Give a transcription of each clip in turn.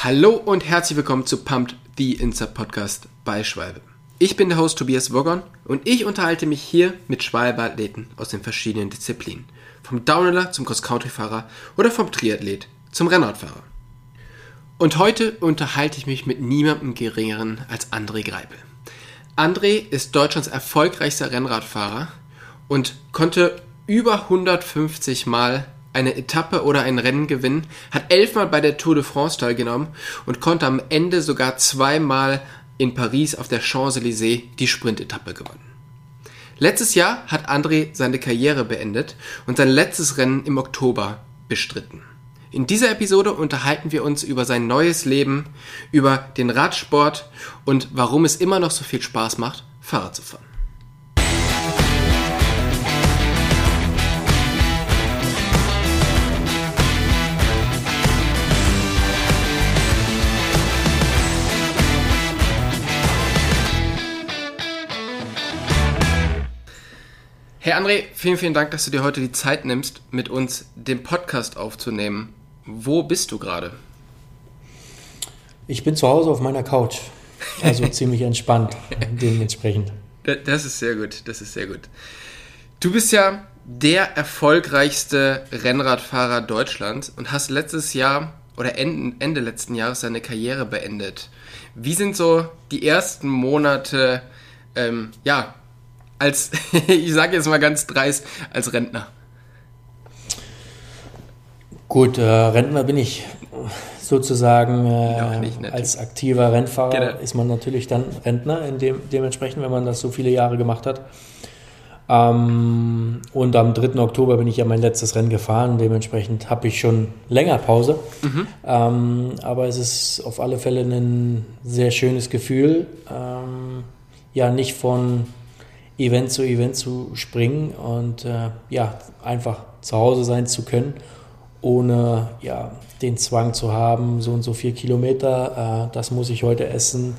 Hallo und herzlich willkommen zu Pumped, the Insta Podcast bei Schwalbe. Ich bin der Host Tobias Woggon und ich unterhalte mich hier mit Schwalbe-Athleten aus den verschiedenen Disziplinen. Vom Downhiller zum Cross-Country-Fahrer oder vom Triathlet zum Rennradfahrer. Und heute unterhalte ich mich mit niemandem geringeren als André Greipel. André ist Deutschlands erfolgreichster Rennradfahrer und konnte über 150 Mal eine Etappe oder ein Rennen gewinnen, hat elfmal bei der Tour de France teilgenommen und konnte am Ende sogar zweimal in Paris auf der Champs-Élysées die Sprintetappe gewinnen. Letztes Jahr hat André seine Karriere beendet und sein letztes Rennen im Oktober bestritten. In dieser Episode unterhalten wir uns über sein neues Leben, über den Radsport und warum es immer noch so viel Spaß macht, Fahrrad zu fahren. Hey André, vielen, vielen Dank, dass du dir heute die Zeit nimmst, mit uns den Podcast aufzunehmen. Wo bist du gerade? Ich bin zu Hause auf meiner Couch. Also ziemlich entspannt dementsprechend. Das ist sehr gut, das ist sehr gut. Du bist ja der erfolgreichste Rennradfahrer Deutschlands und hast letztes Jahr oder Ende, Ende letzten Jahres deine Karriere beendet. Wie sind so die ersten Monate ähm, ja, als, ich sage jetzt mal ganz dreist, als Rentner? Gut, äh, Rentner bin ich sozusagen äh, nicht, als aktiver Rennfahrer genau. ist man natürlich dann Rentner, in dem, dementsprechend, wenn man das so viele Jahre gemacht hat. Ähm, und am 3. Oktober bin ich ja mein letztes Rennen gefahren, dementsprechend habe ich schon länger Pause. Mhm. Ähm, aber es ist auf alle Fälle ein sehr schönes Gefühl, ähm, ja, nicht von Event zu Event zu springen und äh, ja, einfach zu Hause sein zu können, ohne ja, den Zwang zu haben, so und so vier Kilometer, äh, das muss ich heute essen,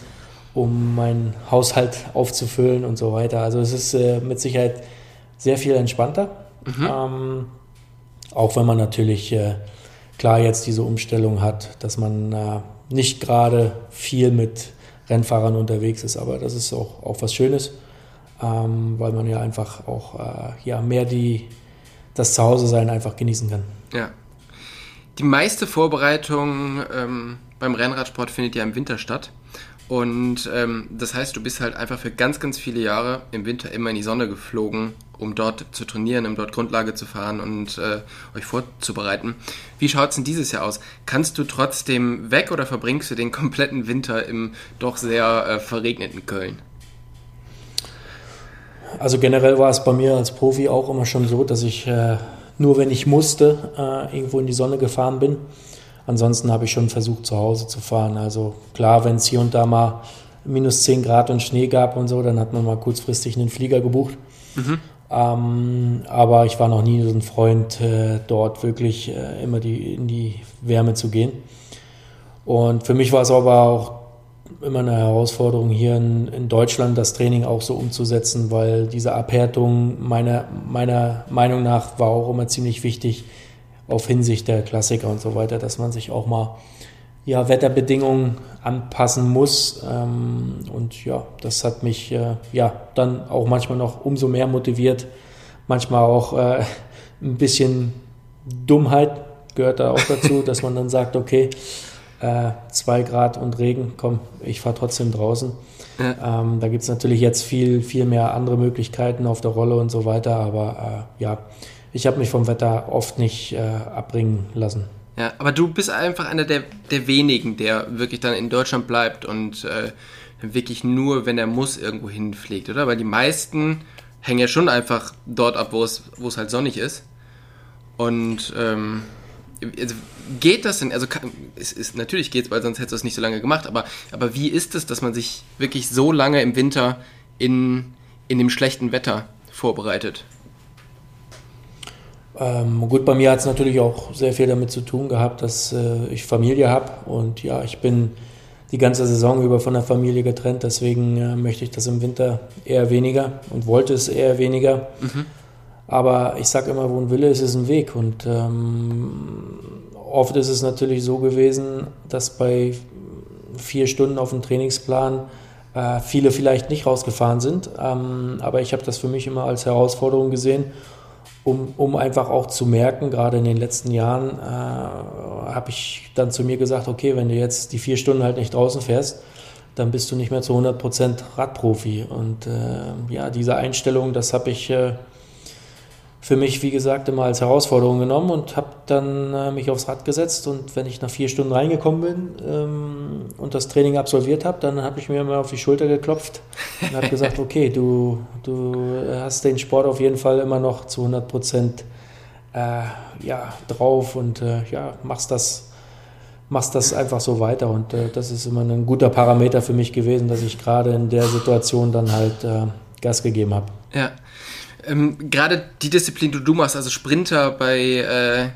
um meinen Haushalt aufzufüllen und so weiter. Also es ist äh, mit Sicherheit sehr viel entspannter. Mhm. Ähm, auch wenn man natürlich äh, klar jetzt diese Umstellung hat, dass man äh, nicht gerade viel mit Rennfahrern unterwegs ist, aber das ist auch, auch was Schönes ähm, weil man ja einfach auch äh, ja, mehr die, das Zuhause-Sein einfach genießen kann. Ja. Die meiste Vorbereitung ähm, beim Rennradsport findet ja im Winter statt. Und ähm, das heißt, du bist halt einfach für ganz, ganz viele Jahre im Winter immer in die Sonne geflogen, um dort zu trainieren, um dort Grundlage zu fahren und äh, euch vorzubereiten. Wie schaut es denn dieses Jahr aus? Kannst du trotzdem weg oder verbringst du den kompletten Winter im doch sehr äh, verregneten Köln? Also generell war es bei mir als Profi auch immer schon so, dass ich äh, nur wenn ich musste, äh, irgendwo in die Sonne gefahren bin. Ansonsten habe ich schon versucht, zu Hause zu fahren. Also klar, wenn es hier und da mal minus 10 Grad und Schnee gab und so, dann hat man mal kurzfristig einen Flieger gebucht. Mhm. Ähm, aber ich war noch nie so ein Freund, äh, dort wirklich äh, immer die, in die Wärme zu gehen. Und für mich war es aber auch immer eine Herausforderung hier in, in, Deutschland, das Training auch so umzusetzen, weil diese Abhärtung meiner, meiner Meinung nach war auch immer ziemlich wichtig auf Hinsicht der Klassiker und so weiter, dass man sich auch mal ja, Wetterbedingungen anpassen muss. Ähm, und ja, das hat mich äh, ja dann auch manchmal noch umso mehr motiviert. Manchmal auch äh, ein bisschen Dummheit gehört da auch dazu, dass man dann sagt, okay, äh, zwei Grad und Regen, komm, ich fahre trotzdem draußen. Ja. Ähm, da gibt es natürlich jetzt viel, viel mehr andere Möglichkeiten auf der Rolle und so weiter, aber äh, ja, ich habe mich vom Wetter oft nicht äh, abbringen lassen. Ja, aber du bist einfach einer der, der wenigen, der wirklich dann in Deutschland bleibt und äh, wirklich nur, wenn er muss, irgendwo hinfliegt, oder? Weil die meisten hängen ja schon einfach dort ab, wo es, wo es halt sonnig ist. Und ähm, geht das denn? Also kann, es ist, natürlich geht es, weil sonst hättest du es nicht so lange gemacht, aber, aber wie ist es, dass man sich wirklich so lange im Winter in, in dem schlechten Wetter vorbereitet? Ähm, gut, bei mir hat es natürlich auch sehr viel damit zu tun gehabt, dass äh, ich Familie habe und ja, ich bin die ganze Saison über von der Familie getrennt, deswegen äh, möchte ich das im Winter eher weniger und wollte es eher weniger. Mhm. Aber ich sage immer, wo ein Wille ist, ist ein Weg. Und ähm, oft ist es natürlich so gewesen, dass bei vier Stunden auf dem Trainingsplan äh, viele vielleicht nicht rausgefahren sind. Ähm, aber ich habe das für mich immer als Herausforderung gesehen, um, um einfach auch zu merken, gerade in den letzten Jahren äh, habe ich dann zu mir gesagt, okay, wenn du jetzt die vier Stunden halt nicht draußen fährst, dann bist du nicht mehr zu 100% Radprofi. Und äh, ja, diese Einstellung, das habe ich äh, für mich, wie gesagt, immer als Herausforderung genommen und habe dann äh, mich aufs Rad gesetzt. Und wenn ich nach vier Stunden reingekommen bin ähm, und das Training absolviert habe, dann habe ich mir mal auf die Schulter geklopft und habe gesagt, okay, du, du hast den Sport auf jeden Fall immer noch zu 100 Prozent äh, ja, drauf und äh, ja, machst das, machst das einfach so weiter. Und äh, das ist immer ein guter Parameter für mich gewesen, dass ich gerade in der Situation dann halt äh, Gas gegeben habe. Ja. Ähm, Gerade die Disziplin, die du machst, also Sprinter bei, äh,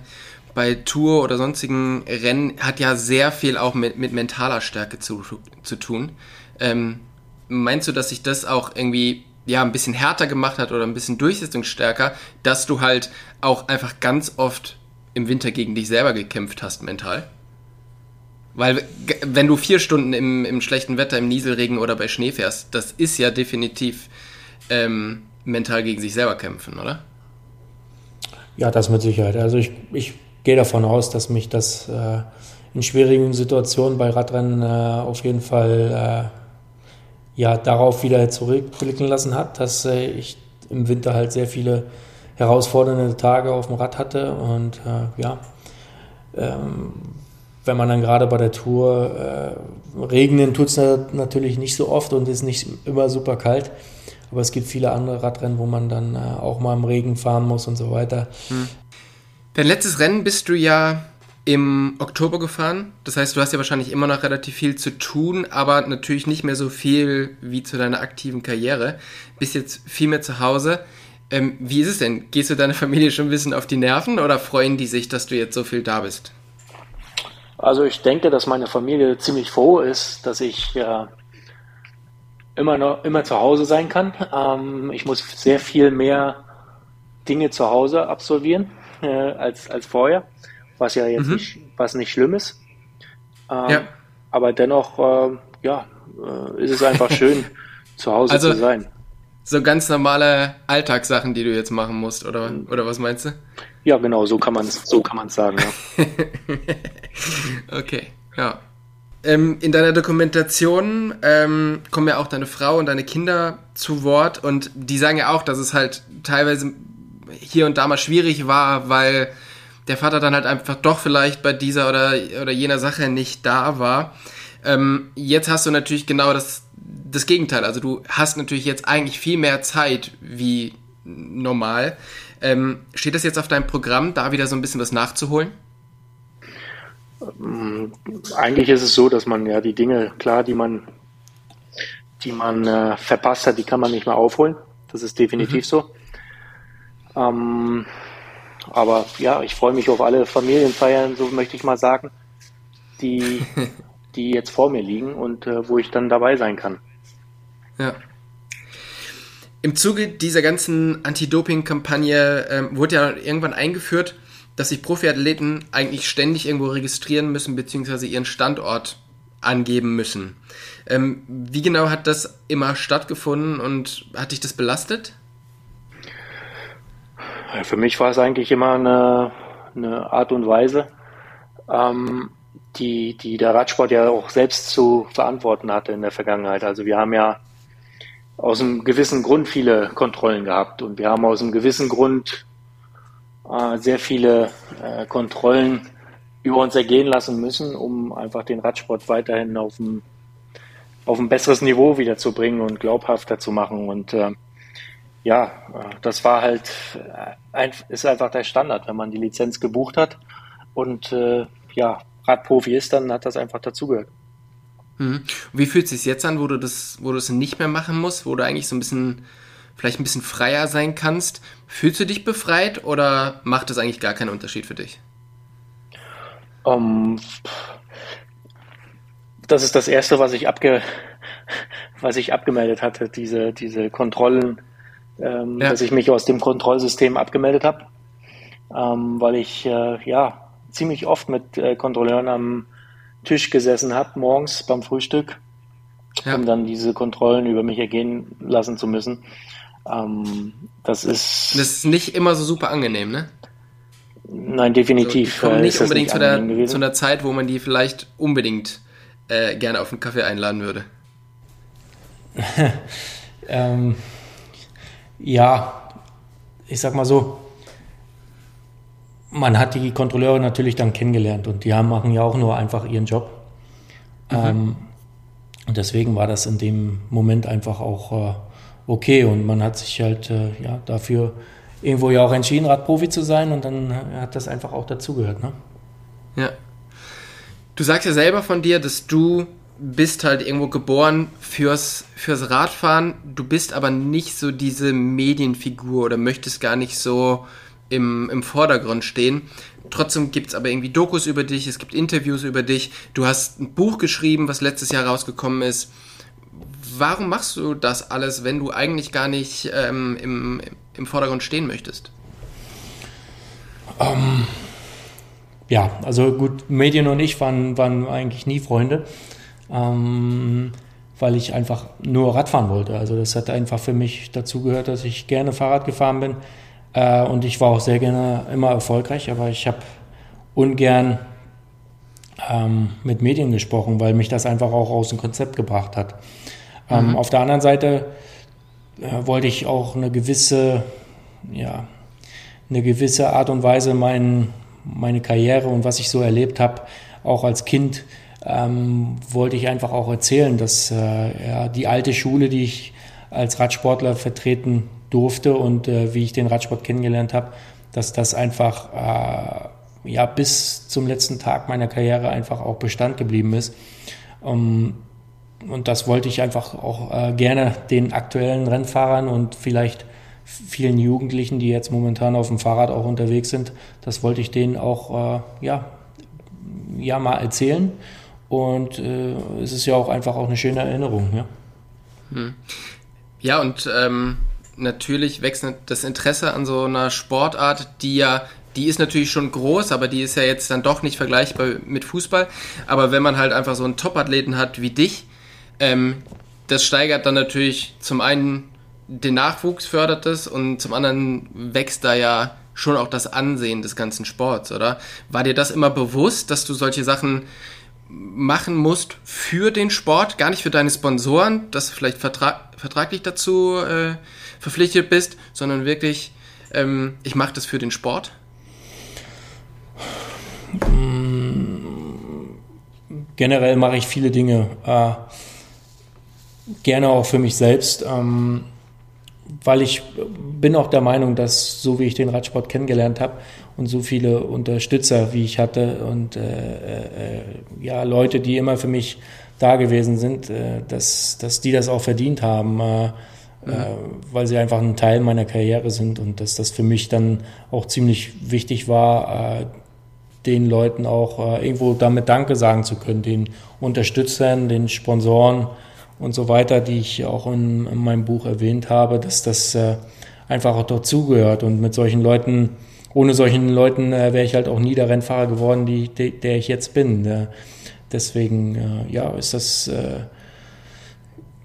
bei Tour oder sonstigen Rennen, hat ja sehr viel auch mit, mit mentaler Stärke zu, zu tun. Ähm, meinst du, dass sich das auch irgendwie ja, ein bisschen härter gemacht hat oder ein bisschen durchsetzungsstärker, dass du halt auch einfach ganz oft im Winter gegen dich selber gekämpft hast, mental? Weil, wenn du vier Stunden im, im schlechten Wetter, im Nieselregen oder bei Schnee fährst, das ist ja definitiv ähm, mental gegen sich selber kämpfen, oder? Ja, das mit Sicherheit. Also ich, ich gehe davon aus, dass mich das äh, in schwierigen Situationen bei Radrennen äh, auf jeden Fall äh, ja, darauf wieder zurückblicken lassen hat, dass äh, ich im Winter halt sehr viele herausfordernde Tage auf dem Rad hatte und äh, ja, ähm, wenn man dann gerade bei der Tour äh, regnen tut es natürlich nicht so oft und ist nicht immer super kalt. Aber es gibt viele andere Radrennen, wo man dann äh, auch mal im Regen fahren muss und so weiter. Hm. Dein letztes Rennen bist du ja im Oktober gefahren. Das heißt, du hast ja wahrscheinlich immer noch relativ viel zu tun, aber natürlich nicht mehr so viel wie zu deiner aktiven Karriere. Bist jetzt viel mehr zu Hause. Ähm, wie ist es denn? Gehst du deiner Familie schon ein bisschen auf die Nerven oder freuen die sich, dass du jetzt so viel da bist? Also ich denke, dass meine Familie ziemlich froh ist, dass ich ja immer noch immer zu Hause sein kann. Ähm, ich muss sehr viel mehr Dinge zu Hause absolvieren äh, als, als vorher, was ja jetzt mhm. nicht, was nicht schlimm ist. Ähm, ja. Aber dennoch, äh, ja, äh, ist es einfach schön, zu Hause also, zu sein. So ganz normale Alltagssachen, die du jetzt machen musst, oder, oder was meinst du? Ja, genau, so kann man es so kann man sagen. Ja. okay, ja. Ähm, in deiner Dokumentation ähm, kommen ja auch deine Frau und deine Kinder zu Wort und die sagen ja auch, dass es halt teilweise hier und da mal schwierig war, weil der Vater dann halt einfach doch vielleicht bei dieser oder, oder jener Sache nicht da war. Ähm, jetzt hast du natürlich genau das, das Gegenteil. Also du hast natürlich jetzt eigentlich viel mehr Zeit wie normal. Ähm, steht das jetzt auf deinem Programm, da wieder so ein bisschen was nachzuholen? Ähm, eigentlich ist es so, dass man ja die Dinge, klar, die man, die man äh, verpasst hat, die kann man nicht mehr aufholen. Das ist definitiv mhm. so. Ähm, aber ja, ich freue mich auf alle Familienfeiern, so möchte ich mal sagen, die, die jetzt vor mir liegen und äh, wo ich dann dabei sein kann. Ja. Im Zuge dieser ganzen Anti-Doping-Kampagne ähm, wurde ja irgendwann eingeführt, dass sich Profiathleten eigentlich ständig irgendwo registrieren müssen, beziehungsweise ihren Standort angeben müssen. Ähm, wie genau hat das immer stattgefunden und hat dich das belastet? Für mich war es eigentlich immer eine, eine Art und Weise, ähm, die, die der Radsport ja auch selbst zu verantworten hatte in der Vergangenheit. Also wir haben ja aus einem gewissen Grund viele Kontrollen gehabt und wir haben aus einem gewissen Grund äh, sehr viele äh, Kontrollen über uns ergehen lassen müssen, um einfach den Radsport weiterhin auf ein, auf ein besseres Niveau wiederzubringen und glaubhafter zu machen. Und äh, ja, äh, das war halt, äh, ein, ist einfach der Standard, wenn man die Lizenz gebucht hat und ja, Radprofi ist, dann hat das einfach dazugehört. Mhm. Wie fühlt es sich jetzt an, wo du das, wo du es nicht mehr machen musst, wo du eigentlich so ein bisschen vielleicht ein bisschen freier sein kannst. Fühlst du dich befreit oder macht das eigentlich gar keinen Unterschied für dich? Um, ähm, das ist das erste, was ich abge, was ich abgemeldet hatte, diese, diese Kontrollen, ähm, ja. dass ich mich aus dem Kontrollsystem abgemeldet habe, ähm, weil ich äh, ja ziemlich oft mit äh, Kontrolleuren am Tisch gesessen habe, morgens beim Frühstück, ja. um dann diese Kontrollen über mich ergehen lassen zu müssen. Ähm, das ist. Das ist nicht immer so super angenehm, ne? Nein, definitiv. So, nicht unbedingt nicht zu, der, zu einer Zeit, wo man die vielleicht unbedingt äh, gerne auf einen Kaffee einladen würde. ähm, ja, ich sag mal so, man hat die Kontrolleure natürlich dann kennengelernt und die haben, machen ja auch nur einfach ihren Job. Mhm. Ähm, und deswegen war das in dem Moment einfach auch äh, okay und man hat sich halt äh, ja, dafür irgendwo ja auch entschieden, Radprofi zu sein und dann äh, hat das einfach auch dazugehört. Ne? Ja. Du sagst ja selber von dir, dass du bist halt irgendwo geboren fürs, fürs Radfahren, du bist aber nicht so diese Medienfigur oder möchtest gar nicht so im, im Vordergrund stehen. Trotzdem gibt es aber irgendwie Dokus über dich, es gibt Interviews über dich. Du hast ein Buch geschrieben, was letztes Jahr rausgekommen ist. Warum machst du das alles, wenn du eigentlich gar nicht ähm, im, im Vordergrund stehen möchtest? Um, ähm, ja, also gut, Medien und ich waren, waren eigentlich nie Freunde, ähm, weil ich einfach nur Radfahren wollte. Also das hat einfach für mich dazu gehört, dass ich gerne Fahrrad gefahren bin äh, und ich war auch sehr gerne immer erfolgreich, aber ich habe ungern ähm, mit Medien gesprochen, weil mich das einfach auch aus dem Konzept gebracht hat. Ähm, mhm. Auf der anderen Seite äh, wollte ich auch eine gewisse, ja, eine gewisse Art und Weise mein, meine Karriere und was ich so erlebt habe, auch als Kind, ähm, wollte ich einfach auch erzählen, dass äh, ja, die alte Schule, die ich als Radsportler vertreten durfte und äh, wie ich den Radsport kennengelernt habe, dass das einfach äh, ja bis zum letzten Tag meiner Karriere einfach auch Bestand geblieben ist. Um, und das wollte ich einfach auch äh, gerne den aktuellen Rennfahrern und vielleicht vielen Jugendlichen, die jetzt momentan auf dem Fahrrad auch unterwegs sind, das wollte ich denen auch äh, ja, ja mal erzählen. Und äh, es ist ja auch einfach auch eine schöne Erinnerung. Ja, hm. ja und ähm, natürlich wächst das Interesse an so einer Sportart, die ja, die ist natürlich schon groß, aber die ist ja jetzt dann doch nicht vergleichbar mit Fußball. Aber wenn man halt einfach so einen Top-Athleten hat wie dich, ähm, das steigert dann natürlich zum einen den Nachwuchs, fördert es und zum anderen wächst da ja schon auch das Ansehen des ganzen Sports, oder? War dir das immer bewusst, dass du solche Sachen machen musst für den Sport, gar nicht für deine Sponsoren, dass du vielleicht vertrag vertraglich dazu äh, verpflichtet bist, sondern wirklich, ähm, ich mache das für den Sport? Generell mache ich viele Dinge. Äh, gerne auch für mich selbst, ähm, weil ich bin auch der Meinung, dass so wie ich den Radsport kennengelernt habe und so viele Unterstützer, wie ich hatte und äh, äh, ja Leute, die immer für mich da gewesen sind, äh, dass, dass die das auch verdient haben, äh, mhm. weil sie einfach ein Teil meiner Karriere sind und dass das für mich dann auch ziemlich wichtig war, äh, den Leuten auch irgendwo damit Danke sagen zu können, den Unterstützern, den Sponsoren, und so weiter, die ich auch in, in meinem Buch erwähnt habe, dass das äh, einfach auch dazugehört. Und mit solchen Leuten, ohne solchen Leuten äh, wäre ich halt auch nie der Rennfahrer geworden, die, de, der ich jetzt bin. Äh, deswegen, ja, ist das äh,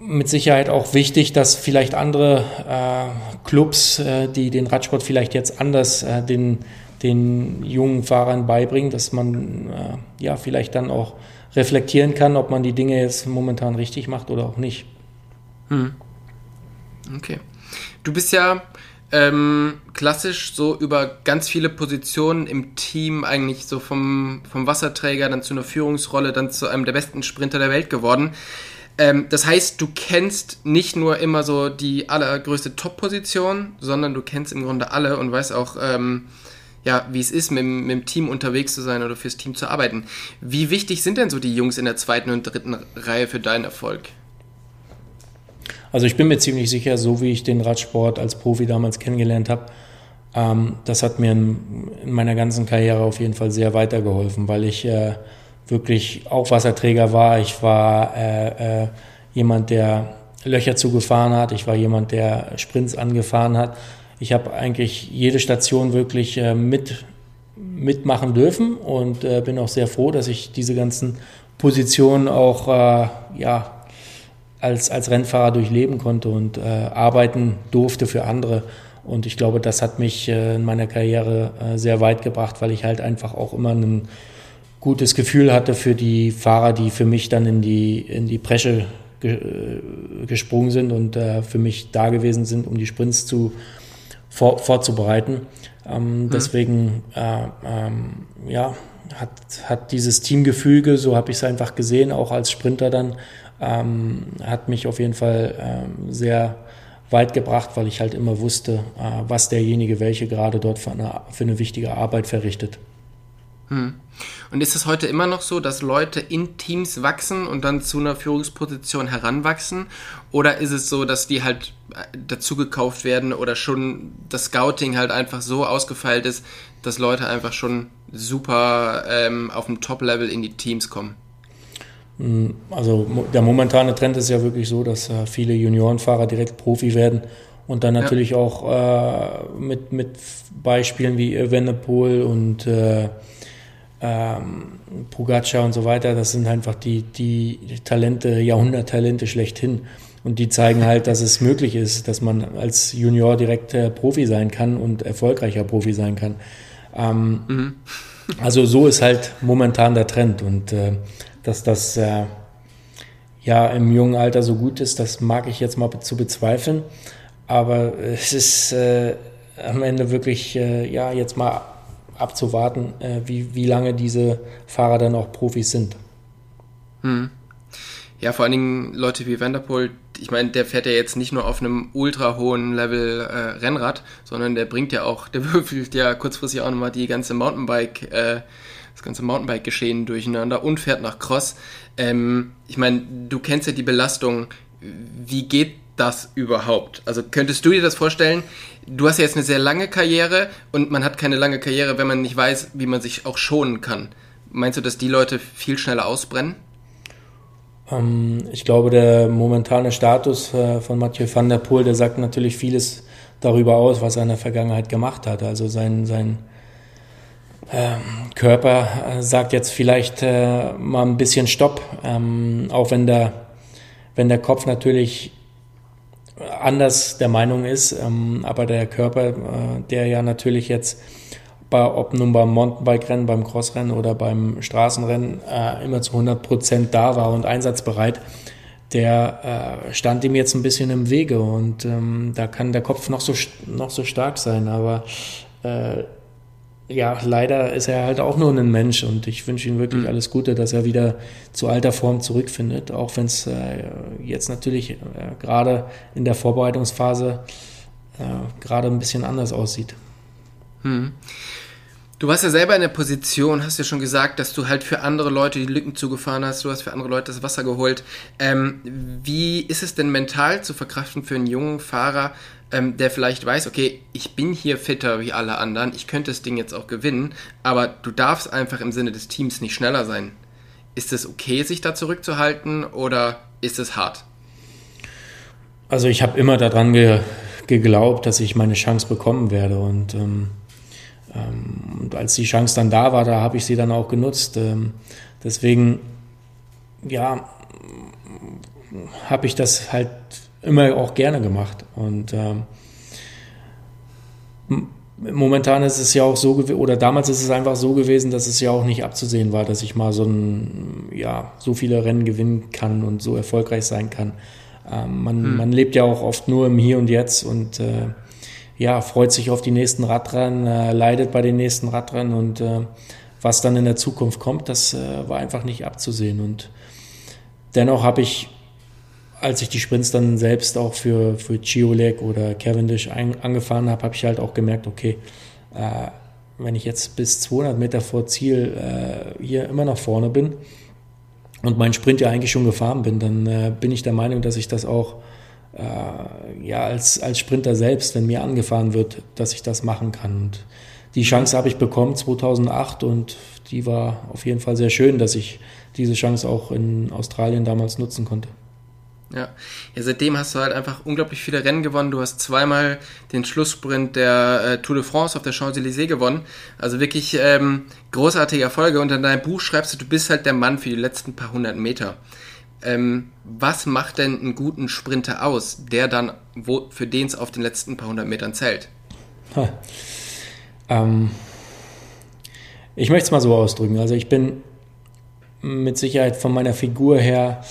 mit Sicherheit auch wichtig, dass vielleicht andere äh, Clubs, äh, die den Radsport vielleicht jetzt anders den, den jungen Fahrern beibringen, dass man ja vielleicht dann auch reflektieren kann, ob man die Dinge jetzt momentan richtig macht oder auch nicht. Hm. Okay. Du bist ja ähm, klassisch so über ganz viele Positionen im Team eigentlich so vom, vom Wasserträger dann zu einer Führungsrolle, dann zu einem der besten Sprinter der Welt geworden. Ähm, das heißt, du kennst nicht nur immer so die allergrößte Top-Position, sondern du kennst im Grunde alle und weißt auch, ähm, ja, wie es ist, mit, mit dem Team unterwegs zu sein oder fürs Team zu arbeiten. Wie wichtig sind denn so die Jungs in der zweiten und dritten Reihe für deinen Erfolg? Also ich bin mir ziemlich sicher, so wie ich den Radsport als Profi damals kennengelernt habe, ähm, das hat mir in, in, meiner ganzen Karriere auf jeden Fall sehr weitergeholfen, weil ich äh, wirklich auch Wasserträger war. Ich war äh, äh, jemand, der Löcher zugefahren hat. Ich war jemand, der Sprints angefahren hat ich habe eigentlich jede Station wirklich äh, mit mitmachen dürfen und äh, bin auch sehr froh, dass ich diese ganzen Positionen auch äh, ja, als, als Rennfahrer durchleben konnte und äh, arbeiten durfte für andere. Und ich glaube, das hat mich äh, in meiner Karriere sehr weit gebracht, weil ich halt einfach auch immer ein gutes Gefühl hatte für die Fahrer, die für mich dann in die, in die Bresche ge gesprungen sind und äh, für mich da gewesen sind, um die Sprints zu, vor, vorzubereiten. Ähm, mhm. Deswegen, äh, ähm, ja, hat, hat dieses Teamgefüge, so habe ich es einfach gesehen, auch als Sprinter dann, ähm, hat mich auf jeden Fall ähm, sehr weit gebracht, weil ich halt immer wusste, äh, was derjenige welche gerade dort für eine, für eine wichtige Arbeit verrichtet. Hm. Und ist es heute immer noch so, dass Leute in Teams wachsen und dann zu einer Führungsposition heranwachsen? Oder ist es so, dass die halt äh, dazu gekauft werden oder schon das Scouting halt einfach so ausgefeilt ist, dass Leute einfach schon super ähm, auf dem Top-Level in die Teams kommen? Hm, also der momentane Trend ist ja wirklich so, dass äh, viele Juniorenfahrer direkt Profi werden und dann natürlich ja. auch äh, mit, mit Beispielen wie Evenepoel und äh, ähm, Pogacar und so weiter, das sind einfach die, die Talente, Jahrhunderttalente schlechthin. Und die zeigen halt, dass es möglich ist, dass man als Junior direkt äh, Profi sein kann und erfolgreicher Profi sein kann. Ähm, mhm. Also so ist halt momentan der Trend. Und äh, dass das äh, ja im jungen Alter so gut ist, das mag ich jetzt mal zu bezweifeln. Aber es ist äh, am Ende wirklich, äh, ja, jetzt mal abzuwarten, äh, wie, wie lange diese Fahrer dann auch Profis sind. Hm. Ja, vor allen Dingen Leute wie Vanderpool, ich meine, der fährt ja jetzt nicht nur auf einem ultra hohen Level äh, Rennrad, sondern der bringt ja auch, der würfelt ja kurzfristig auch nochmal die ganze Mountainbike, äh, das ganze Mountainbike-Geschehen durcheinander und fährt nach Cross. Ähm, ich meine, du kennst ja die Belastung. Wie geht das überhaupt? Also könntest du dir das vorstellen? Du hast ja jetzt eine sehr lange Karriere und man hat keine lange Karriere, wenn man nicht weiß, wie man sich auch schonen kann. Meinst du, dass die Leute viel schneller ausbrennen? Ähm, ich glaube, der momentane Status äh, von Mathieu van der Poel, der sagt natürlich vieles darüber aus, was er in der Vergangenheit gemacht hat. Also sein, sein ähm, Körper äh, sagt jetzt vielleicht äh, mal ein bisschen Stopp, ähm, auch wenn der, wenn der Kopf natürlich anders der Meinung ist. Ähm, aber der Körper, äh, der ja natürlich jetzt, bei, ob nun beim Mountainbike-Rennen, beim Crossrennen oder beim Straßenrennen äh, immer zu 100 Prozent da war und einsatzbereit, der äh, stand ihm jetzt ein bisschen im Wege und ähm, da kann der Kopf noch so, noch so stark sein, aber äh, ja, leider ist er halt auch nur ein Mensch und ich wünsche ihm wirklich mhm. alles Gute, dass er wieder zu alter Form zurückfindet, auch wenn es äh, jetzt natürlich äh, gerade in der Vorbereitungsphase äh, gerade ein bisschen anders aussieht. Mhm. Du warst ja selber in der Position, hast ja schon gesagt, dass du halt für andere Leute die Lücken zugefahren hast, du hast für andere Leute das Wasser geholt. Ähm, wie ist es denn mental zu verkraften für einen jungen Fahrer, ähm, der vielleicht weiß, okay, ich bin hier fitter wie alle anderen, ich könnte das Ding jetzt auch gewinnen, aber du darfst einfach im Sinne des Teams nicht schneller sein. Ist es okay, sich da zurückzuhalten oder ist es hart? Also ich habe immer daran ge geglaubt, dass ich meine Chance bekommen werde und, ähm, ähm, und als die Chance dann da war, da habe ich sie dann auch genutzt. Ähm, deswegen, ja, habe ich das halt immer auch gerne gemacht. Und ähm, momentan ist es ja auch so oder damals ist es einfach so gewesen, dass es ja auch nicht abzusehen war, dass ich mal so ein, ja, so viele Rennen gewinnen kann und so erfolgreich sein kann. Ähm, man, hm. man lebt ja auch oft nur im Hier und Jetzt und äh, ja, freut sich auf die nächsten Radrennen, äh, leidet bei den nächsten Radrennen und äh, was dann in der Zukunft kommt, das äh, war einfach nicht abzusehen. Und dennoch habe ich als ich die Sprints dann selbst auch für, für Chiolek oder Cavendish ein, angefahren habe, habe ich halt auch gemerkt, okay, äh, wenn ich jetzt bis 200 Meter vor Ziel äh, hier immer noch vorne bin und meinen Sprint ja eigentlich schon gefahren bin, dann äh, bin ich der Meinung, dass ich das auch äh, ja, als, als Sprinter selbst, wenn mir angefahren wird, dass ich das machen kann. Und die Chance habe ich bekommen 2008 und die war auf jeden Fall sehr schön, dass ich diese Chance auch in Australien damals nutzen konnte. Ja. ja, seitdem hast du halt einfach unglaublich viele Rennen gewonnen. Du hast zweimal den Schlusssprint der äh, Tour de France auf der Champs-Élysées gewonnen. Also wirklich ähm, großartige Erfolge. Und in deinem Buch schreibst du, du bist halt der Mann für die letzten paar hundert Meter. Ähm, was macht denn einen guten Sprinter aus, der dann, wo, für den es auf den letzten paar hundert Metern zählt? Ähm, ich möchte es mal so ausdrücken. Also ich bin mit Sicherheit von meiner Figur her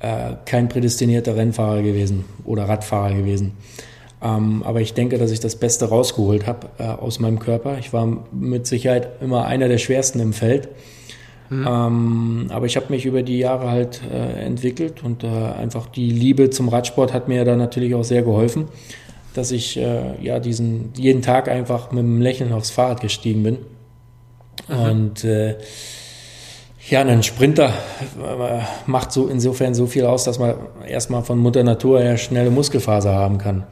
äh, kein prädestinierter Rennfahrer gewesen oder Radfahrer gewesen. Ähm, aber ich denke, dass ich das Beste rausgeholt habe äh, aus meinem Körper. Ich war mit Sicherheit immer einer der schwersten im Feld. Mhm. Ähm, aber ich habe mich über die Jahre halt äh, entwickelt und äh, einfach die Liebe zum Radsport hat mir da natürlich auch sehr geholfen, dass ich äh, ja diesen jeden Tag einfach mit einem Lächeln aufs Fahrrad gestiegen bin. Mhm. Und äh, ja, ein Sprinter äh, macht so insofern so viel aus, dass man erstmal von Mutter Natur her schnelle Muskelfaser haben kann.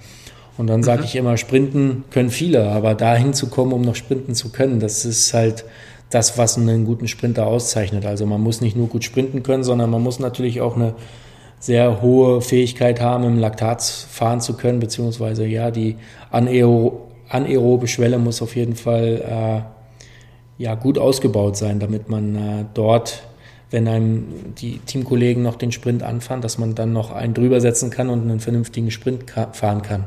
Und dann sage mhm. ich immer, Sprinten können viele, aber dahin zu kommen, um noch sprinten zu können, das ist halt das, was einen guten Sprinter auszeichnet. Also man muss nicht nur gut sprinten können, sondern man muss natürlich auch eine sehr hohe Fähigkeit haben, im Laktat fahren zu können, beziehungsweise ja, die anaerobe Schwelle muss auf jeden Fall äh, ja, gut ausgebaut sein, damit man äh, dort, wenn einem die Teamkollegen noch den Sprint anfahren, dass man dann noch einen drüber setzen kann und einen vernünftigen Sprint ka fahren kann.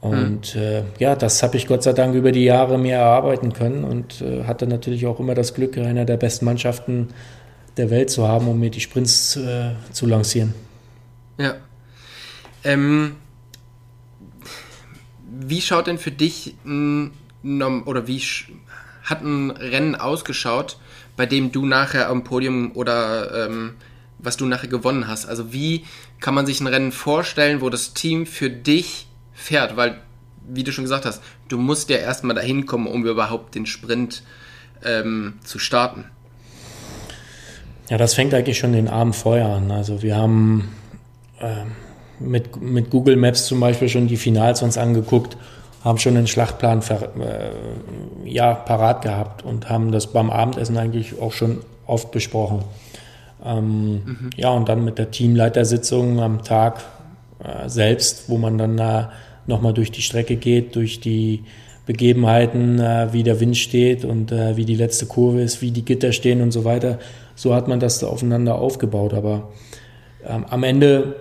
Und mhm. äh, ja, das habe ich Gott sei Dank über die Jahre mir erarbeiten können und äh, hatte natürlich auch immer das Glück, einer der besten Mannschaften der Welt zu haben, um mir die Sprints äh, zu lancieren. Ja. Ähm, wie schaut denn für dich oder wie hat ein Rennen ausgeschaut, bei dem du nachher am Podium oder ähm, was du nachher gewonnen hast? Also wie kann man sich ein Rennen vorstellen, wo das Team für dich fährt? Weil, wie du schon gesagt hast, du musst ja erstmal dahin kommen, um überhaupt den Sprint ähm, zu starten. Ja, das fängt eigentlich schon den Abend vorher an. Also wir haben äh, mit, mit Google Maps zum Beispiel schon die Finals uns angeguckt haben schon einen Schlachtplan äh, ja, parat gehabt und haben das beim Abendessen eigentlich auch schon oft besprochen. Ähm, mhm. Ja, und dann mit der Teamleitersitzung am Tag äh, selbst, wo man dann äh, nochmal durch die Strecke geht, durch die Begebenheiten, äh, wie der Wind steht und äh, wie die letzte Kurve ist, wie die Gitter stehen und so weiter. So hat man das aufeinander aufgebaut. Aber ähm, am Ende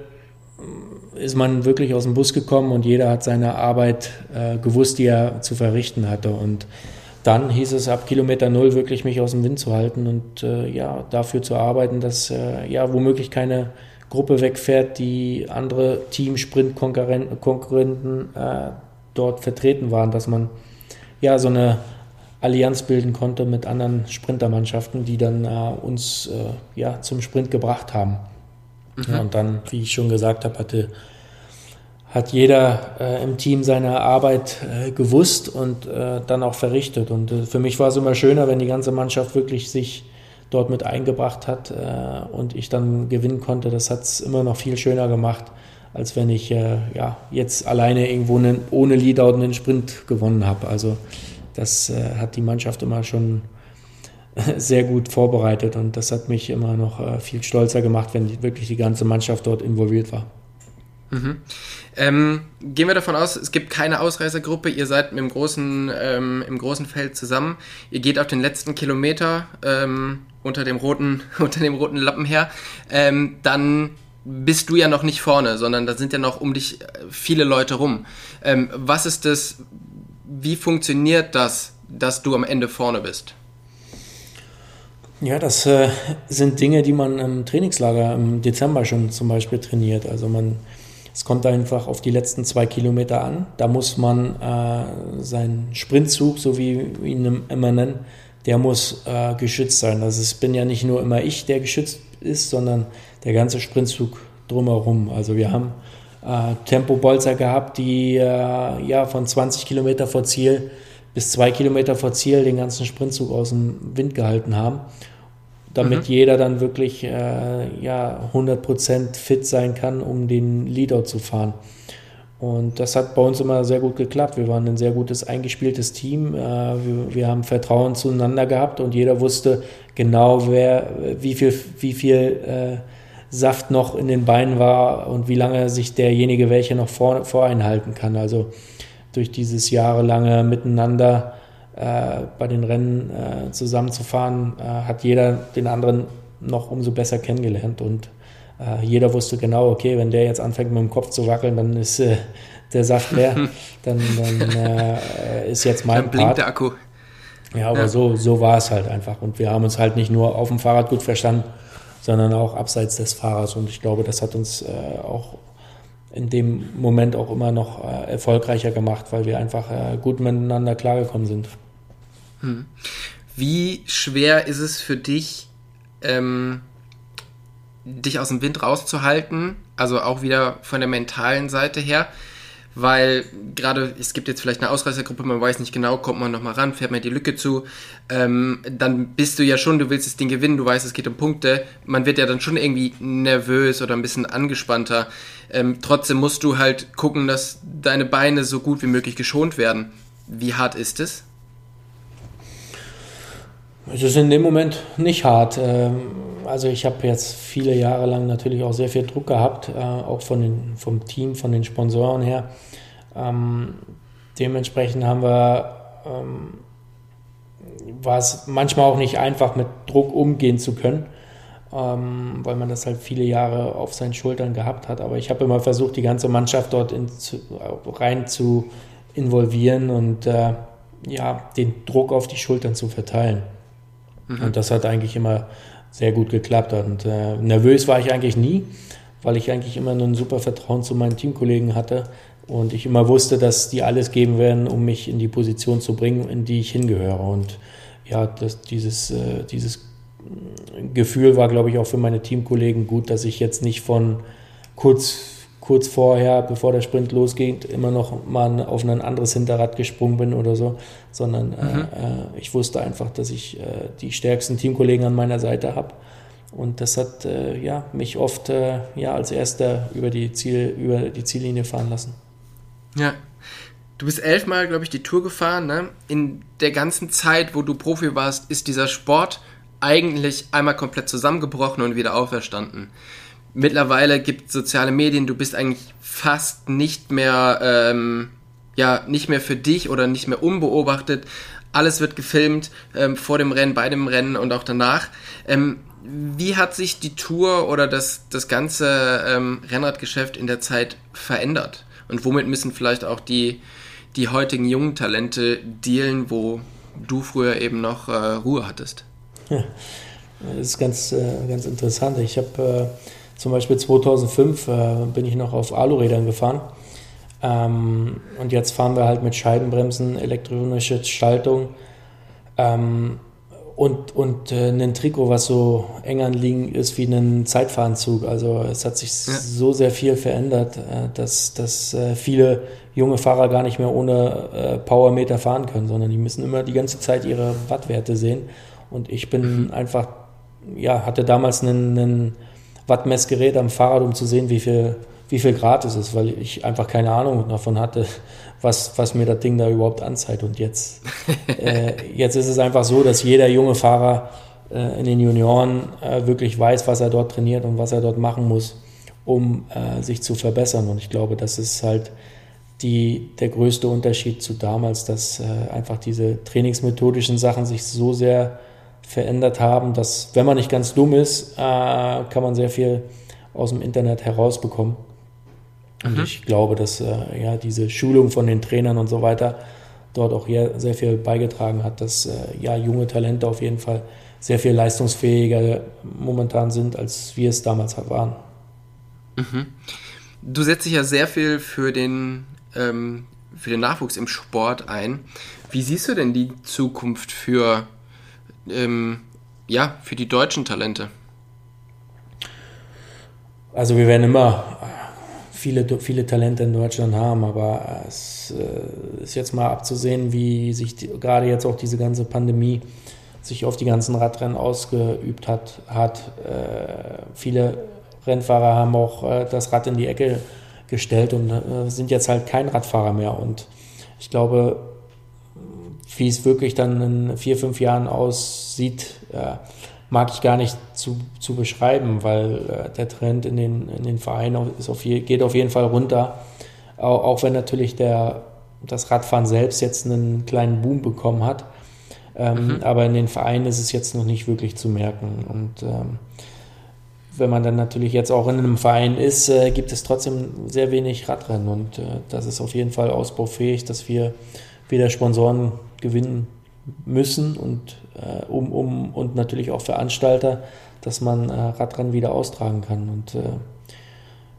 ist man wirklich aus dem Bus gekommen und jeder hat seine Arbeit äh, gewusst, die er zu verrichten hatte. Und dann hieß es ab Kilometer Null wirklich mich aus dem Wind zu halten und äh, ja, dafür zu arbeiten, dass äh, ja womöglich keine Gruppe wegfährt, die andere Team-Sprint-Konkurrenten äh, dort vertreten waren, dass man ja so eine Allianz bilden konnte mit anderen Sprintermannschaften, die dann äh, uns äh, ja zum Sprint gebracht haben. Mhm. Und dann, wie ich schon gesagt habe, hatte, hat jeder äh, im Team seine Arbeit äh, gewusst und äh, dann auch verrichtet. Und äh, für mich war es immer schöner, wenn die ganze Mannschaft wirklich sich dort mit eingebracht hat äh, und ich dann gewinnen konnte. Das hat es immer noch viel schöner gemacht, als wenn ich äh, ja, jetzt alleine irgendwo einen, ohne Leadout einen Sprint gewonnen habe. Also das hat die Mannschaft immer schon sehr gut vorbereitet und das hat mich immer noch viel stolzer gemacht, wenn wirklich die ganze Mannschaft dort involviert war. Mhm. Ähm, gehen wir davon aus, es gibt keine Ausreißergruppe, ihr seid im großen, ähm, im großen Feld zusammen, ihr geht auf den letzten Kilometer ähm, unter, dem roten, unter dem roten Lappen her, ähm, dann bist du ja noch nicht vorne, sondern da sind ja noch um dich äh, viele Leute rum. Ähm, was ist das, wie funktioniert das, dass du am Ende vorne bist? Ja, das äh, sind Dinge, die man im Trainingslager im Dezember schon zum Beispiel trainiert. Also man, es kommt einfach auf die letzten zwei Kilometer an. Da muss man äh, seinen Sprintzug, so wie wir ihn immer nennen, der muss äh, geschützt sein. Also es bin ja nicht nur immer ich, der geschützt ist, sondern der ganze Sprintzug drumherum. Also wir haben äh, Tempobolzer gehabt, die äh, ja von 20 Kilometer vor Ziel bis zwei Kilometer vor Ziel den ganzen Sprintzug aus dem Wind gehalten haben damit mhm. jeder dann wirklich äh, ja, 100% fit sein kann, um den Leader zu fahren. Und das hat bei uns immer sehr gut geklappt. Wir waren ein sehr gutes eingespieltes Team. Äh, wir, wir, haben Vertrauen zueinander gehabt und jeder wusste genau, wer, wie viel, wie viel äh, Saft noch in den Beinen war und wie lange sich derjenige welche noch vor, voreinhalten kann. Also durch dieses jahrelange Miteinander äh, bei den Rennen äh, zusammenzufahren, äh, hat jeder den anderen noch umso besser kennengelernt und äh, jeder wusste genau, okay, wenn der jetzt anfängt mit dem Kopf zu wackeln, dann ist äh, der Saft leer, dann, dann äh, ist jetzt mein dann blinkt Part. der Akku. Ja, aber ja. so, so war es halt einfach. Und wir haben uns halt nicht nur auf dem Fahrrad gut verstanden, sondern auch abseits des Fahrers. Und ich glaube, das hat uns auch in dem Moment auch immer noch äh, erfolgreicher gemacht, weil wir einfach äh, gut miteinander klargekommen sind. Hm. Wie schwer ist es für dich, ähm, dich aus dem Wind rauszuhalten? Also auch wieder von der mentalen Seite her weil gerade es gibt jetzt vielleicht eine Ausreißergruppe, man weiß nicht genau, kommt man nochmal ran, fährt man die Lücke zu, ähm, dann bist du ja schon, du willst das Ding gewinnen, du weißt, es geht um Punkte, man wird ja dann schon irgendwie nervös oder ein bisschen angespannter. Ähm, trotzdem musst du halt gucken, dass deine Beine so gut wie möglich geschont werden. Wie hart ist es? Es ist in dem Moment nicht hart. Ähm, also ich habe jetzt viele Jahre lang natürlich auch sehr viel Druck gehabt, äh, auch von den, vom Team, von den Sponsoren her. Ähm, dementsprechend haben wir, ähm, war es manchmal auch nicht einfach, mit Druck umgehen zu können, weil man das halt viele Jahre auf seinen Schultern gehabt hat. Aber ich habe immer versucht, die ganze Mannschaft dort in, zu, rein zu involvieren und äh, ja, den Druck auf die Schultern zu verteilen. Mhm. Und das hat eigentlich immer sehr gut geklappt. Und äh, nervös war ich eigentlich nie, weil ich eigentlich immer ein super Vertrauen zu meinen Teamkollegen hatte und ich immer wusste, dass die alles geben werden, um mich in die Position zu bringen, in die ich hingehöre. Und ja, das, dieses, äh, dieses Gefühl war, glaube ich, auch für meine Teamkollegen gut, dass ich jetzt nicht von kurz kurz vorher, bevor der Sprint losgeht, immer noch mal auf ein anderes Hinterrad gesprungen bin oder so, sondern äh, mhm. äh, ich wusste einfach, dass ich äh, die stärksten Teamkollegen an meiner Seite habe. Und das hat äh, ja, mich oft äh, ja, als Erster über die, Ziel, über die Ziellinie fahren lassen. Ja. Du bist elfmal, glaube ich, die Tour gefahren. Ne? In der ganzen Zeit, wo du Profi warst, ist dieser Sport eigentlich einmal komplett zusammengebrochen und wieder auferstanden mittlerweile gibt soziale Medien, du bist eigentlich fast nicht mehr, ähm, ja, nicht mehr für dich oder nicht mehr unbeobachtet. Alles wird gefilmt ähm, vor dem Rennen, bei dem Rennen und auch danach. Ähm, wie hat sich die Tour oder das, das ganze ähm, Rennradgeschäft in der Zeit verändert? Und womit müssen vielleicht auch die, die heutigen jungen Talente dealen, wo du früher eben noch äh, Ruhe hattest? Ja, das ist ganz, äh, ganz interessant. Ich habe äh, zum Beispiel 2005 äh, bin ich noch auf Alurädern gefahren. Ähm, und jetzt fahren wir halt mit Scheibenbremsen, elektronische Schaltung ähm, und, und äh, ein Trikot, was so eng anliegend ist wie ein Zeitfahranzug. Also es hat sich ja. so sehr viel verändert, äh, dass, dass äh, viele junge Fahrer gar nicht mehr ohne äh, Powermeter fahren können, sondern die müssen immer die ganze Zeit ihre Wattwerte sehen. Und ich bin mhm. einfach, ja, hatte damals einen, einen Wattmessgerät am Fahrrad, um zu sehen, wie viel, wie viel Grad es ist, weil ich einfach keine Ahnung davon hatte, was, was mir das Ding da überhaupt anzeigt. Und jetzt, äh, jetzt ist es einfach so, dass jeder junge Fahrer äh, in den Junioren äh, wirklich weiß, was er dort trainiert und was er dort machen muss, um äh, sich zu verbessern. Und ich glaube, das ist halt die, der größte Unterschied zu damals, dass äh, einfach diese trainingsmethodischen Sachen sich so sehr verändert haben, dass wenn man nicht ganz dumm ist, äh, kann man sehr viel aus dem Internet herausbekommen. Und mhm. ich glaube, dass äh, ja diese Schulung von den Trainern und so weiter dort auch sehr viel beigetragen hat, dass äh, ja junge Talente auf jeden Fall sehr viel leistungsfähiger momentan sind, als wir es damals waren. Mhm. Du setzt dich ja sehr viel für den, ähm, für den Nachwuchs im Sport ein. Wie siehst du denn die Zukunft für ähm, ja, für die deutschen Talente? Also wir werden immer viele, viele Talente in Deutschland haben, aber es äh, ist jetzt mal abzusehen, wie sich die, gerade jetzt auch diese ganze Pandemie sich auf die ganzen Radrennen ausgeübt hat. hat. Äh, viele Rennfahrer haben auch äh, das Rad in die Ecke gestellt und äh, sind jetzt halt kein Radfahrer mehr. Und ich glaube, wie es wirklich dann in vier, fünf Jahren aussieht, äh, mag ich gar nicht zu, zu beschreiben, weil äh, der Trend in den, in den Vereinen ist auf je, geht auf jeden Fall runter. Auch, auch wenn natürlich der, das Radfahren selbst jetzt einen kleinen Boom bekommen hat. Ähm, mhm. Aber in den Vereinen ist es jetzt noch nicht wirklich zu merken. Und ähm, wenn man dann natürlich jetzt auch in einem Verein ist, äh, gibt es trotzdem sehr wenig Radrennen. Und äh, das ist auf jeden Fall ausbaufähig, dass wir wieder Sponsoren gewinnen müssen und, äh, um, um, und natürlich auch Veranstalter, dass man äh, Radrennen wieder austragen kann. Und äh,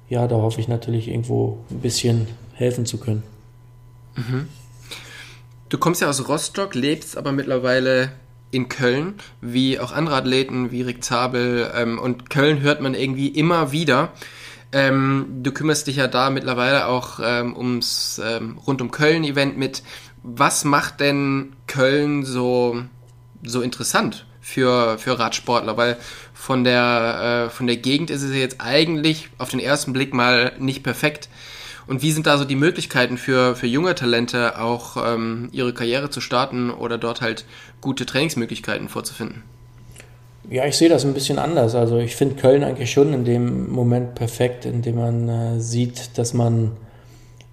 ja, da hoffe ich natürlich irgendwo ein bisschen helfen zu können. Mhm. Du kommst ja aus Rostock, lebst aber mittlerweile in Köln, wie auch andere Athleten, wie Rick Zabel. Ähm, und Köln hört man irgendwie immer wieder. Ähm, du kümmerst dich ja da mittlerweile auch ähm, ums ähm, rund um Köln-Event mit. Was macht denn Köln so, so interessant für, für Radsportler? Weil von der, äh, von der Gegend ist es jetzt eigentlich auf den ersten Blick mal nicht perfekt. Und wie sind da so die Möglichkeiten für, für junge Talente auch ähm, ihre Karriere zu starten oder dort halt gute Trainingsmöglichkeiten vorzufinden? Ja, ich sehe das ein bisschen anders. Also ich finde Köln eigentlich schon in dem Moment perfekt, in dem man äh, sieht, dass man,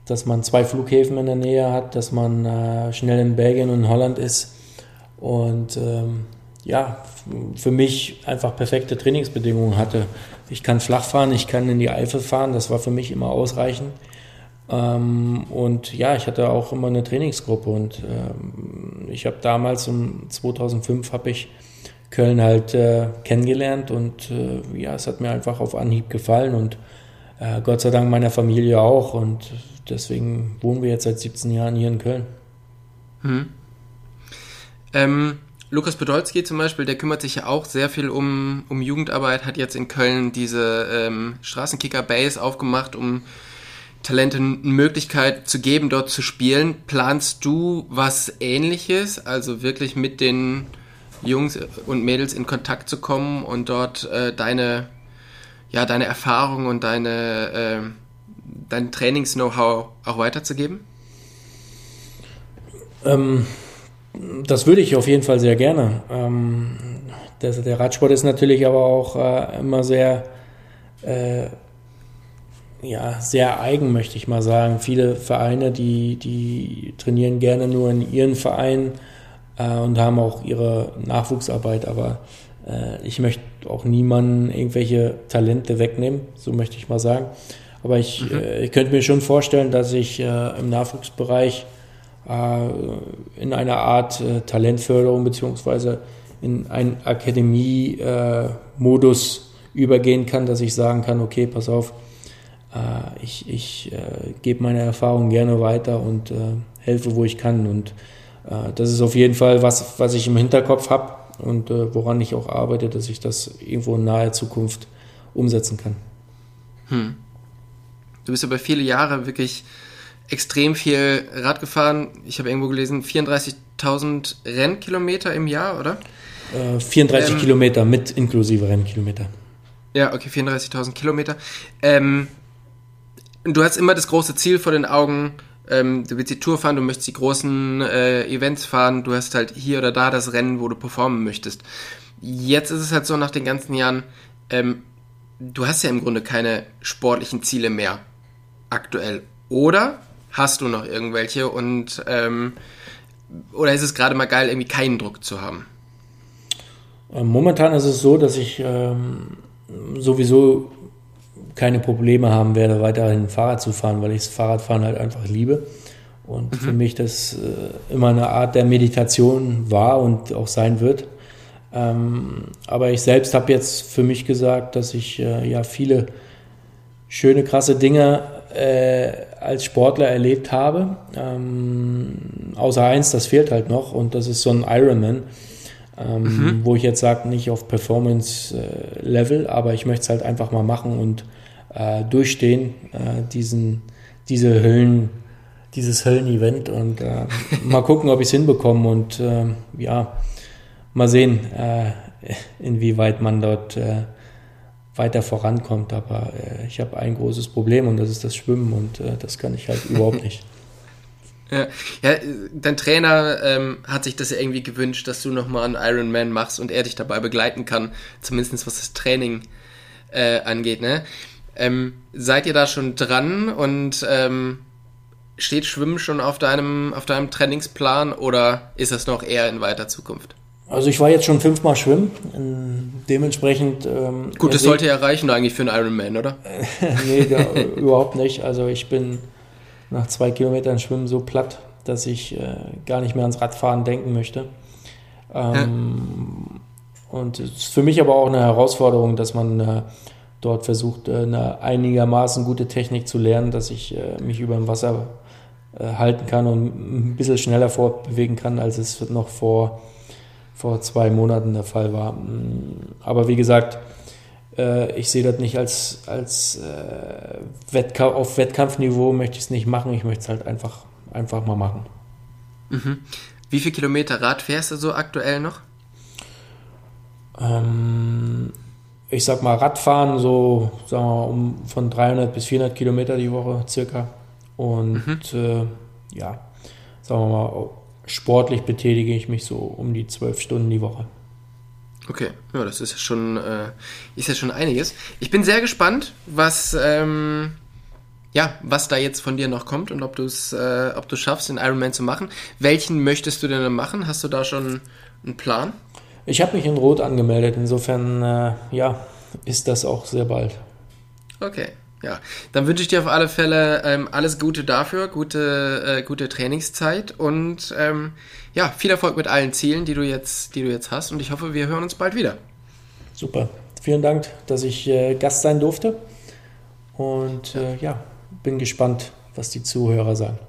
dass man zwei Flughäfen in der Nähe hat, dass man äh, schnell in Belgien und in Holland ist. Und ähm, ja, für mich einfach perfekte Trainingsbedingungen hatte. Ich kann flach fahren, ich kann in die Eifel fahren, das war für mich immer ausreichend. Ähm, und ja, ich hatte auch immer eine Trainingsgruppe und ähm, ich habe damals, um 2005, habe ich Köln halt äh, kennengelernt und äh, ja, es hat mir einfach auf Anhieb gefallen und äh, Gott sei Dank meiner Familie auch und deswegen wohnen wir jetzt seit 17 Jahren hier in Köln. Hm. Ähm, Lukas Podolski zum Beispiel, der kümmert sich ja auch sehr viel um, um Jugendarbeit, hat jetzt in Köln diese ähm, Straßenkicker Base aufgemacht, um Talenten eine Möglichkeit zu geben, dort zu spielen. Planst du was ähnliches, also wirklich mit den Jungs und Mädels in Kontakt zu kommen und dort äh, deine, ja, deine Erfahrung und deine, äh, dein Trainings-Know-how auch weiterzugeben? Ähm, das würde ich auf jeden Fall sehr gerne. Ähm, der, der, Radsport ist natürlich aber auch äh, immer sehr äh, ja, sehr eigen, möchte ich mal sagen. Viele Vereine, die, die trainieren gerne nur in ihren Vereinen äh, und haben auch ihre Nachwuchsarbeit, aber äh, ich möchte auch niemanden irgendwelche Talente wegnehmen, so möchte ich mal sagen. Aber ich, mhm. äh, ich könnte mir schon vorstellen, dass ich äh, im Nachwuchsbereich in einer Art Talentförderung beziehungsweise in einen Akademie-Modus übergehen kann, dass ich sagen kann, okay, pass auf, ich, ich äh, gebe meine Erfahrungen gerne weiter und äh, helfe, wo ich kann. Und äh, das ist auf jeden Fall was, was ich im Hinterkopf habe und äh, woran ich auch arbeite, dass ich das irgendwo in naher Zukunft umsetzen kann. Hm. Du bist aber viele Jahre wirklich extrem viel Rad gefahren. Ich habe irgendwo gelesen, 34.000 Rennkilometer im Jahr, oder? 34 ähm, Kilometer mit inklusive Rennkilometer. Ja, okay, 34.000 Kilometer. Ähm, du hast immer das große Ziel vor den Augen, ähm, du willst die Tour fahren, du möchtest die großen äh, Events fahren, du hast halt hier oder da das Rennen, wo du performen möchtest. Jetzt ist es halt so nach den ganzen Jahren, ähm, du hast ja im Grunde keine sportlichen Ziele mehr aktuell. Oder hast du noch irgendwelche und ähm, oder ist es gerade mal geil, irgendwie keinen Druck zu haben? Ähm, momentan ist es so, dass ich ähm, sowieso keine Probleme haben werde, weiterhin Fahrrad zu fahren, weil ich das Fahrradfahren halt einfach liebe. Und mhm. für mich das äh, immer eine Art der Meditation war und auch sein wird. Ähm, aber ich selbst habe jetzt für mich gesagt, dass ich äh, ja viele schöne, krasse Dinge äh, als Sportler erlebt habe. Ähm, außer eins, das fehlt halt noch und das ist so ein Ironman, ähm, mhm. wo ich jetzt sage, nicht auf Performance-Level, äh, aber ich möchte es halt einfach mal machen und äh, durchstehen, äh, diesen, diese Höllen, dieses Höllen-Event und äh, mal gucken, ob ich es hinbekomme und äh, ja, mal sehen, äh, inwieweit man dort äh, weiter vorankommt. Aber ich habe ein großes Problem und das ist das Schwimmen und das kann ich halt überhaupt nicht. Ja, ja dein Trainer ähm, hat sich das ja irgendwie gewünscht, dass du nochmal einen Ironman machst und er dich dabei begleiten kann, zumindest was das Training äh, angeht. Ne? Ähm, seid ihr da schon dran und ähm, steht Schwimmen schon auf deinem, auf deinem Trainingsplan oder ist das noch eher in weiter Zukunft? Also ich war jetzt schon fünfmal schwimmen, dementsprechend. Ähm, Gut, das sollte ja reichen eigentlich für einen Ironman, oder? nee, da, überhaupt nicht. Also ich bin nach zwei Kilometern Schwimmen so platt, dass ich äh, gar nicht mehr ans Radfahren denken möchte. Ähm, ja. Und es ist für mich aber auch eine Herausforderung, dass man äh, dort versucht, äh, eine einigermaßen gute Technik zu lernen, dass ich äh, mich über dem Wasser äh, halten kann und ein bisschen schneller fortbewegen kann, als es noch vor vor zwei Monaten der Fall war. Aber wie gesagt, ich sehe das nicht als, als Wettkampf, auf Wettkampfniveau möchte ich es nicht machen, ich möchte es halt einfach, einfach mal machen. Mhm. Wie viele Kilometer Rad fährst du so aktuell noch? Ähm, ich sag mal Radfahren so sagen wir um von 300 bis 400 Kilometer die Woche circa. Und mhm. äh, ja, sagen wir mal, sportlich betätige ich mich so um die zwölf Stunden die Woche. Okay, ja, das ist ja schon, äh, ist ja schon einiges. Ich bin sehr gespannt, was, ähm, ja, was da jetzt von dir noch kommt und ob du es, äh, ob du schaffst, den Ironman zu machen. Welchen möchtest du denn machen? Hast du da schon einen Plan? Ich habe mich in Rot angemeldet, insofern, äh, ja, ist das auch sehr bald. Okay. Ja, dann wünsche ich dir auf alle Fälle ähm, alles Gute dafür, gute, äh, gute Trainingszeit und ähm, ja, viel Erfolg mit allen Zielen, die du jetzt, die du jetzt hast. Und ich hoffe, wir hören uns bald wieder. Super. Vielen Dank, dass ich äh, Gast sein durfte. Und äh, ja, bin gespannt, was die Zuhörer sagen.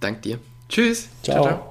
Dank dir. Tschüss. ciao. ciao, ciao.